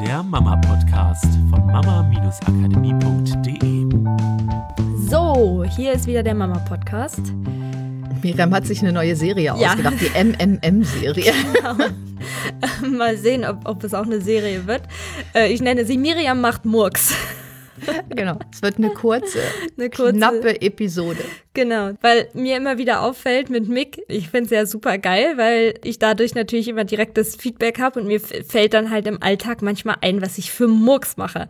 der Mama-Podcast von mama-akademie.de. So, hier ist wieder der Mama-Podcast. Miriam hat sich eine neue Serie Ja. ausgedacht, die MMM-Serie. Mal sehen, ob, ob es auch eine Serie wird. Äh, ich nenne sie Miriam macht Murks. genau. Es wird eine kurze, Eine kurze- knappe Episode. Genau, weil mir immer wieder auffällt mit Mick, ich finde es ja super geil, weil ich dadurch natürlich immer direktes Feedback habe und mir fällt dann halt im Alltag manchmal ein, was ich für Murks mache.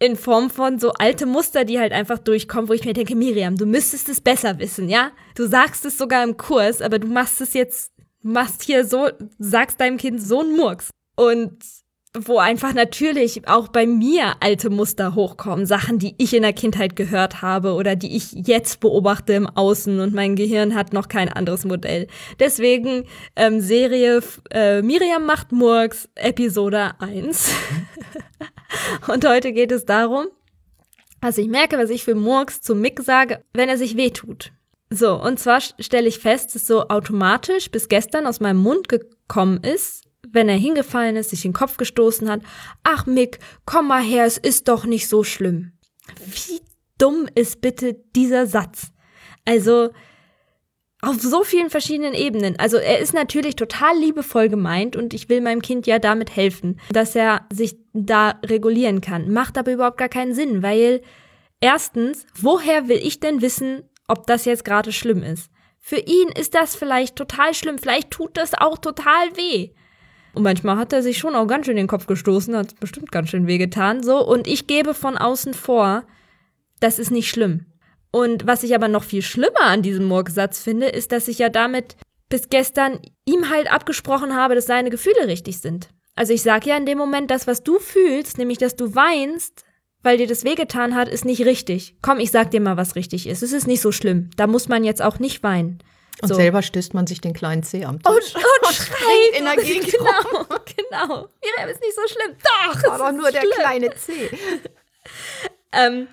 In Form von so alte Muster, die halt einfach durchkommen, wo ich mir denke, Miriam, du müsstest es besser wissen, ja? Du sagst es sogar im Kurs, aber du machst es jetzt, machst hier so, sagst deinem Kind so einen Murks. Und wo einfach natürlich auch bei mir alte Muster hochkommen, Sachen, die ich in der Kindheit gehört habe oder die ich jetzt beobachte im Außen und mein Gehirn hat noch kein anderes Modell. Deswegen ähm, Serie äh, Miriam macht Murks, Episode 1. und heute geht es darum, was ich merke, was ich für Murks zu Mick sage, wenn er sich wehtut. So, und zwar st- stelle ich fest, dass so automatisch bis gestern aus meinem Mund gekommen ist, wenn er hingefallen ist, sich den Kopf gestoßen hat. Ach Mick, komm mal her, es ist doch nicht so schlimm. Wie dumm ist bitte dieser Satz? Also, auf so vielen verschiedenen Ebenen. Also er ist natürlich total liebevoll gemeint und ich will meinem Kind ja damit helfen, dass er sich da regulieren kann. Macht aber überhaupt gar keinen Sinn, weil erstens, woher will ich denn wissen, ob das jetzt gerade schlimm ist? Für ihn ist das vielleicht total schlimm, vielleicht tut das auch total weh. Und manchmal hat er sich schon auch ganz schön den Kopf gestoßen, hat bestimmt ganz schön wehgetan, so. Und ich gebe von außen vor, das ist nicht schlimm. Und was ich aber noch viel schlimmer an diesem Murksatz finde, ist, dass ich ja damit bis gestern ihm halt abgesprochen habe, dass seine Gefühle richtig sind. Also ich sage ja in dem Moment, das, was du fühlst, nämlich, dass du weinst, weil dir das wehgetan hat, ist nicht richtig. Komm, ich sag dir mal, was richtig ist. Es ist nicht so schlimm. Da muss man jetzt auch nicht weinen. Und So. selber stößt man sich den kleinen Zeh am Tisch. Und, und schreit in der Gegend Genau, genau. Miriam ist nicht so schlimm. Doch, ist nur der schlimm. kleine Zeh. Ähm,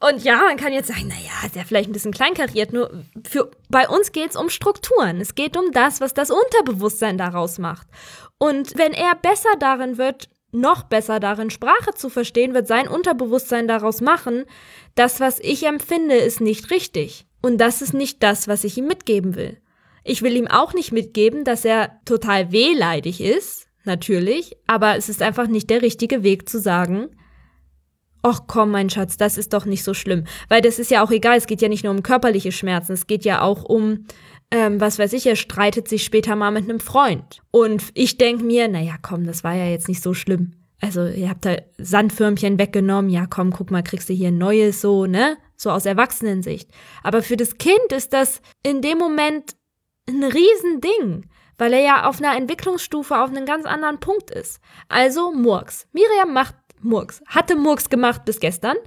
und ja, man kann jetzt sagen, naja, ist ja vielleicht ein bisschen kleinkariert, nur für, bei uns geht es um Strukturen. Es geht um das, was das Unterbewusstsein daraus macht. Und wenn er besser darin wird, noch besser darin, Sprache zu verstehen, wird sein Unterbewusstsein daraus machen, das, was ich empfinde, ist nicht richtig. Und das ist nicht das, was ich ihm mitgeben will. Ich will ihm auch nicht mitgeben, dass er total wehleidig ist, natürlich, aber es ist einfach nicht der richtige Weg zu sagen, ach komm, mein Schatz, das ist doch nicht so schlimm. Weil das ist ja auch egal, es geht ja nicht nur um körperliche Schmerzen, es geht ja auch um, ähm, was weiß ich, er streitet sich später mal mit einem Freund. Und ich denk mir, naja, komm, das war ja jetzt nicht so schlimm. Also, ihr habt da Sandförmchen weggenommen, ja, komm, guck mal, kriegst du hier ein neues, so, ne? So aus Erwachsenensicht. Aber für das Kind ist das in dem Moment ein Riesending, weil er ja auf einer Entwicklungsstufe auf einem ganz anderen Punkt ist. Also Murks. Miriam macht Murks. Hatte Murks gemacht bis gestern,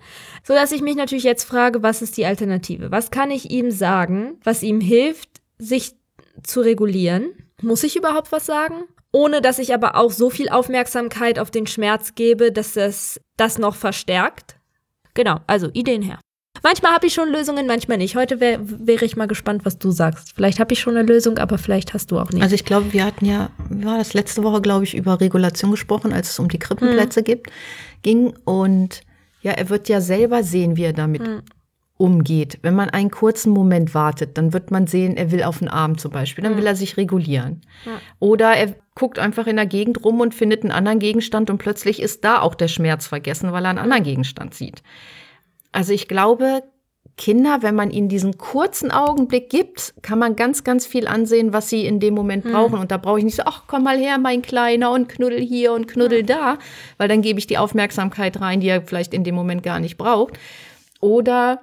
so dass ich mich natürlich jetzt frage, was ist die Alternative? Was kann ich ihm sagen, was ihm hilft, sich zu regulieren? Muss ich überhaupt was sagen? Ohne dass ich aber auch so viel Aufmerksamkeit auf den Schmerz gebe, dass es das noch verstärkt. Genau, also Ideen her. Manchmal habe ich schon Lösungen, manchmal nicht. Heute wär, wäre ich mal gespannt, was du sagst. Vielleicht habe ich schon eine Lösung, aber vielleicht hast du auch nicht. Also ich glaube, wir hatten ja, war das letzte Woche, glaube ich, über Regulation gesprochen, als es um die Krippenplätze gibt, ging. Und ja, er wird ja selber sehen, wie er damit umgeht. Wenn man einen kurzen Moment wartet, dann wird man sehen, er will auf den Arm zum Beispiel, dann will er sich regulieren. Oder er guckt einfach in der Gegend rum und findet einen anderen Gegenstand und plötzlich ist da auch der Schmerz vergessen, weil er einen anderen Gegenstand sieht. Also ich glaube, Kinder, wenn man ihnen diesen kurzen Augenblick gibt, kann man ganz, ganz viel ansehen, was sie in dem Moment brauchen. Und da brauche ich nicht so, ach, komm mal her, mein Kleiner, und knuddel hier und knuddel da, weil dann gebe ich die Aufmerksamkeit rein, die er vielleicht in dem Moment gar nicht braucht. Oder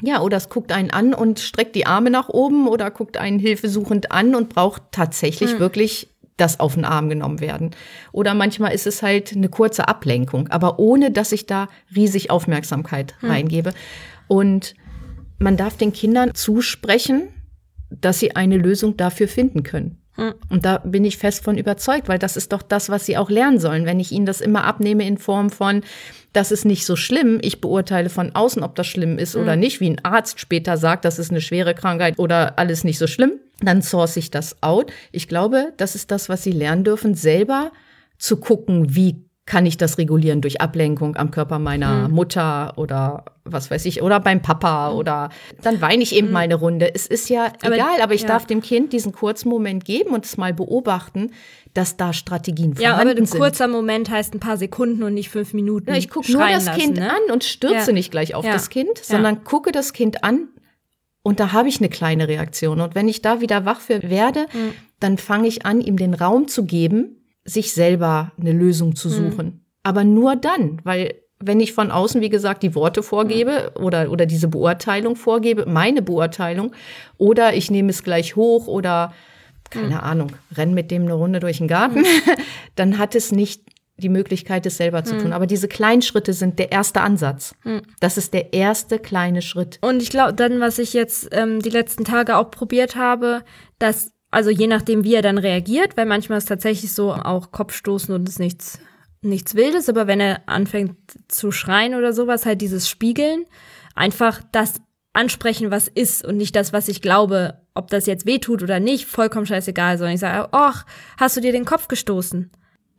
ja, oder es guckt einen an und streckt die Arme nach oben oder guckt einen hilfesuchend an und braucht tatsächlich wirklich das auf den Arm genommen werden. Oder manchmal ist es halt eine kurze Ablenkung, aber ohne dass ich da riesig Aufmerksamkeit reingebe. Und man darf den Kindern zusprechen, dass sie eine Lösung dafür finden können. Und da bin ich fest von überzeugt, weil das ist doch das, was sie auch lernen sollen. Wenn ich ihnen das immer abnehme in Form von, das ist nicht so schlimm, ich beurteile von außen, ob das schlimm ist oder nicht, wie ein Arzt später sagt, das ist eine schwere Krankheit oder alles nicht so schlimm, dann source ich das out. Ich glaube, das ist das, was sie lernen dürfen, selber zu gucken, wie kann ich das regulieren durch Ablenkung am Körper meiner Mhm. Mutter oder was weiß ich, oder beim Papa oder dann weine ich eben mal eine Runde. Es ist ja Mhm. Aber- egal, aber ich ja. darf dem Kind diesen kurzen Moment geben und es mal beobachten, dass da Strategien Ja, aber vorhanden ein sind. kurzer Moment heißt ein paar Sekunden und nicht fünf Minuten. Ja, ich gucke nur das lassen, Kind ne? an und stürze Ja. nicht gleich auf das Kind, sondern gucke das Kind an und da habe ich eine kleine Reaktion. Und wenn ich da wieder wach für werde, Mhm. dann fange ich an, ihm den Raum zu geben, sich selber eine Lösung zu Mhm. suchen. Aber nur dann, weil wenn ich von außen, wie gesagt, die Worte vorgebe oder, oder diese Beurteilung vorgebe, meine Beurteilung, oder ich nehme es gleich hoch oder keine Mhm. Ahnung, renn mit dem eine Runde durch den Garten, dann hat es nicht die Möglichkeit, es selber Mhm. zu tun. Aber diese kleinen Schritte sind der erste Ansatz. Das ist der erste kleine Schritt. Und ich glaube, dann, was ich jetzt ähm, die letzten Tage auch probiert habe, dass, also je nachdem, wie er dann reagiert, weil manchmal ist tatsächlich so auch Kopfstoßen und ist nichts, nichts Wildes, aber wenn er anfängt zu schreien oder sowas, halt dieses Spiegeln, einfach das ansprechen, was ist und nicht das, was ich glaube, ob das jetzt wehtut oder nicht, vollkommen scheißegal, sondern ich sage, ach, hast du dir den Kopf gestoßen?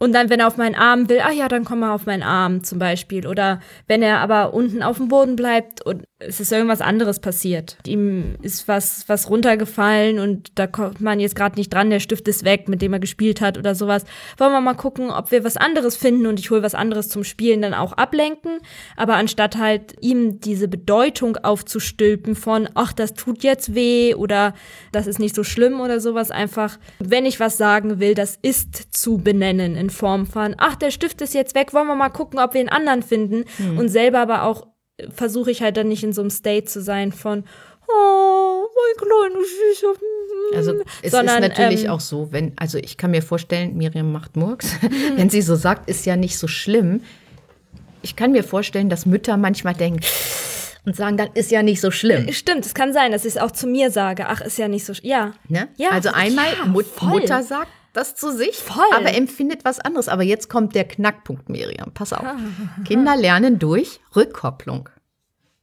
Und dann, wenn er auf meinen Arm will, ah ja, dann komm mal auf meinen Arm zum Beispiel. Oder wenn er aber unten auf dem Boden bleibt und es ist irgendwas anderes passiert. Ihm ist was, was runtergefallen und da kommt man jetzt gerade nicht dran, der Stift ist weg, mit dem er gespielt hat oder sowas. Wollen wir mal gucken, ob wir was anderes finden und ich hole was anderes zum Spielen dann auch ablenken. Aber anstatt halt ihm diese Bedeutung aufzustülpen von, ach, das tut jetzt weh oder das ist nicht so schlimm oder sowas, einfach, wenn ich was sagen will, das ist zu benennen in Form von, ach, der Stift ist jetzt weg, wollen wir mal gucken, ob wir einen anderen finden. Und selber aber auch versuche ich halt dann nicht in so einem State zu sein von, oh, mein kleiner Süßer. mm." Also es Sondern, ist natürlich ähm, auch so, wenn, also ich kann mir vorstellen, Miriam macht Murks, wenn sie so sagt, ist ja nicht so schlimm. Ich kann mir vorstellen, dass Mütter manchmal denken und sagen, das ist ja nicht so schlimm. Stimmt, es kann sein, dass ich es auch zu mir sage. Ach, ist ja nicht so. sch- Ja. Ne? Ja, also einmal ja, Mut voll. Mutter sagt das zu sich, Voll. aber empfindet was anderes. Aber jetzt kommt der Knackpunkt, Miriam. Pass auf. Kinder lernen durch Rückkopplung.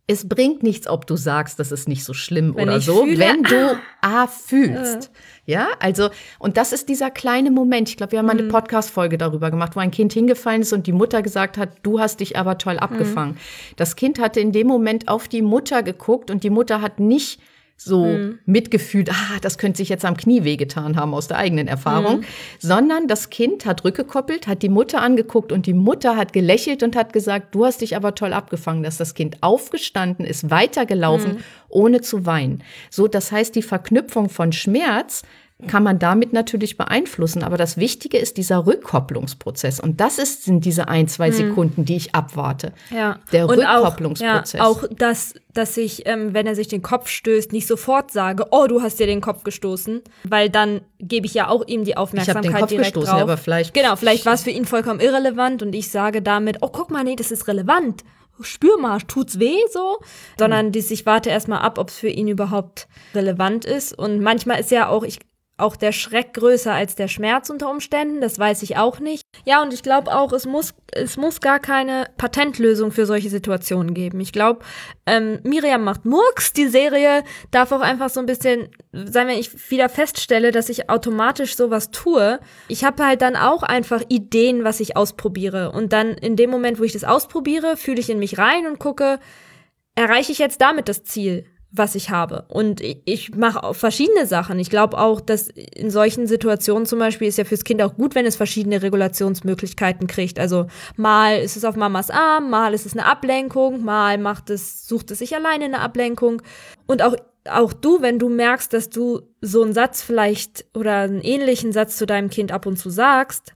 Es bringt nichts, ob du sagst, das ist nicht so schlimm Wenn oder so, fühle, wenn du A fühlst. Ja, also, und das ist dieser kleine Moment. Ich glaube, wir haben mal eine Podcast-Folge darüber gemacht, wo ein Kind hingefallen ist und die Mutter gesagt hat, du hast dich aber toll abgefangen. Das Kind hatte in dem Moment auf die Mutter geguckt und die Mutter hat nicht so mitgefühlt, ah, das könnte sich jetzt am Knie wehgetan haben aus der eigenen Erfahrung, sondern das Kind hat rückgekoppelt, hat die Mutter angeguckt und die Mutter hat gelächelt und hat gesagt, du hast dich aber toll abgefangen, dass das Kind aufgestanden ist, weitergelaufen, ohne zu weinen. So, das heißt, die Verknüpfung von Schmerz kann man damit natürlich beeinflussen. Aber das Wichtige ist dieser Rückkopplungsprozess. Und das ist, sind diese ein, zwei Sekunden, die ich abwarte. Ja. Der Und Rückkopplungsprozess. Auch, ja, auch dass, dass ich, ähm, wenn er sich den Kopf stößt, nicht sofort sage, oh, du hast dir den Kopf gestoßen, weil dann gebe ich ja auch ihm die Aufmerksamkeit Kopf direkt gestoßen, drauf. aber vielleicht- genau, vielleicht war es für ihn vollkommen irrelevant und ich sage damit, oh, guck mal, nee, das ist relevant. Spür mal, tut's weh so? Sondern dies, ich warte erstmal ab, ob es für ihn überhaupt relevant ist. Und manchmal ist ja auch, ich, auch der Schreck größer als der Schmerz unter Umständen, das weiß ich auch nicht. Ja, und ich glaube auch, es muss, es muss gar keine Patentlösung für solche Situationen geben. Ich glaube, ähm, Miriam macht Murks, die Serie darf auch einfach so ein bisschen, sagen wir, ich wieder feststelle, dass ich automatisch sowas tue. Ich habe halt dann auch einfach Ideen, was ich ausprobiere. Und dann in dem Moment, wo ich das ausprobiere, fühle ich in mich rein und gucke, erreiche ich jetzt damit das Ziel? Was ich habe. Und ich, ich mache auch verschiedene Sachen. Ich glaube auch, dass in solchen Situationen zum Beispiel ist ja fürs Kind auch gut, wenn es verschiedene Regulationsmöglichkeiten kriegt. Also mal ist es auf Mamas Arm, mal ist es eine Ablenkung, mal macht es, sucht es sich alleine eine Ablenkung. Und auch auch du, wenn du merkst, dass du so einen Satz vielleicht oder einen ähnlichen Satz zu deinem Kind ab und zu sagst,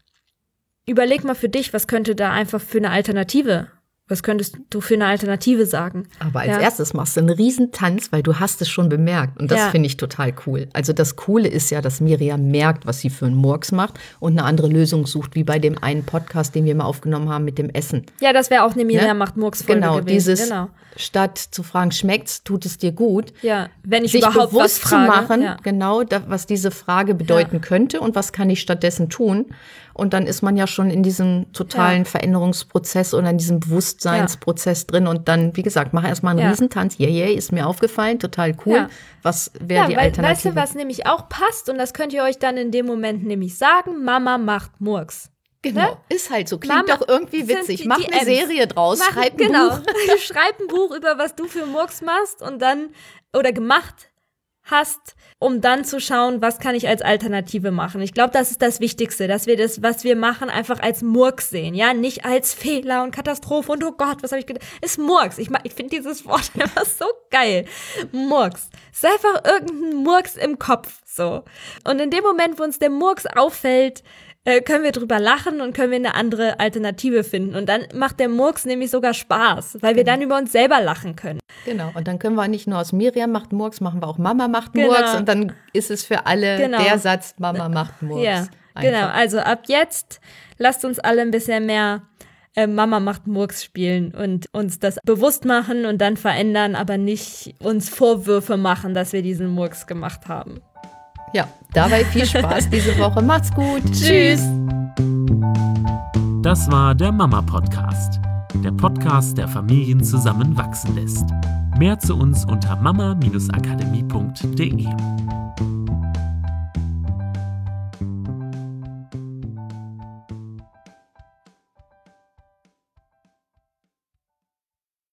überleg mal für dich, was könnte da einfach für eine Alternative was könntest du für eine Alternative sagen? Aber als Ja. erstes machst du einen Riesentanz, weil du hast es schon bemerkt. Und das Ja. finde ich total cool. Also das Coole ist ja, dass Miriam merkt, was sie für einen Murks macht und eine andere Lösung sucht, wie bei dem einen Podcast, den wir mal aufgenommen haben mit dem Essen. Ja, das wäre auch eine Miriam Ne? macht Murks Folge Genau, gewesen. dieses Genau. statt zu fragen, schmeckt's, tut es dir gut, Ja, wenn ich sich überhaupt bewusst was frage. zu machen, Ja. genau, da, was diese Frage bedeuten könnte und was kann ich stattdessen tun. Und dann ist man ja schon in diesem totalen. Veränderungsprozess oder in diesem Bewusstseinsprozess drin. Und dann, wie gesagt, mach erstmal einen Ja. Riesentanz. Yeah, yeah, ist mir aufgefallen, total cool. Ja. Was wäre Ja, die weil, Alternative? weißt du, was nämlich auch passt und das könnt ihr euch dann in dem Moment nämlich sagen, Mama macht Murks. Genau, Ne? ist halt so. Klingt Mama, doch irgendwie witzig. die- Mach die eine. Serie draus, Mach- schreib ein genau. Buch. Schreib ein Buch über was du für Murks machst und dann oder gemacht hast, um dann zu schauen, was kann ich als Alternative machen. Ich glaube, das ist das Wichtigste, dass wir das, was wir machen, einfach als Murks sehen, ja, nicht als Fehler und Katastrophe und oh Gott, was habe ich gedacht? Ist Murks. Ich, ich finde dieses Wort einfach so geil. Murks. Ist einfach irgendein Murks im Kopf, so. Und in dem Moment, wo uns der Murks auffällt, äh, können wir drüber lachen und können wir eine andere Alternative finden. Und dann macht der Murks nämlich sogar Spaß, weil wir dann über uns selber lachen können. Genau. Und dann können wir nicht nur aus Miriam macht Murks, machen wir auch Mama macht Genau. Murks. Und dann ist es für alle Genau. der Satz, Mama macht Murks. Ja, Einfach. genau. Also ab jetzt lasst uns alle ein bisschen mehr äh, Mama macht Murks spielen und uns das bewusst machen und dann verändern, aber nicht uns Vorwürfe machen, dass wir diesen Murks gemacht haben. Ja, dabei viel Spaß diese Woche. Macht's gut. Tschüss. Das war der Mama Podcast. Der Podcast, der Familien zusammenwachsen lässt. Mehr zu uns unter mama-akademie.de.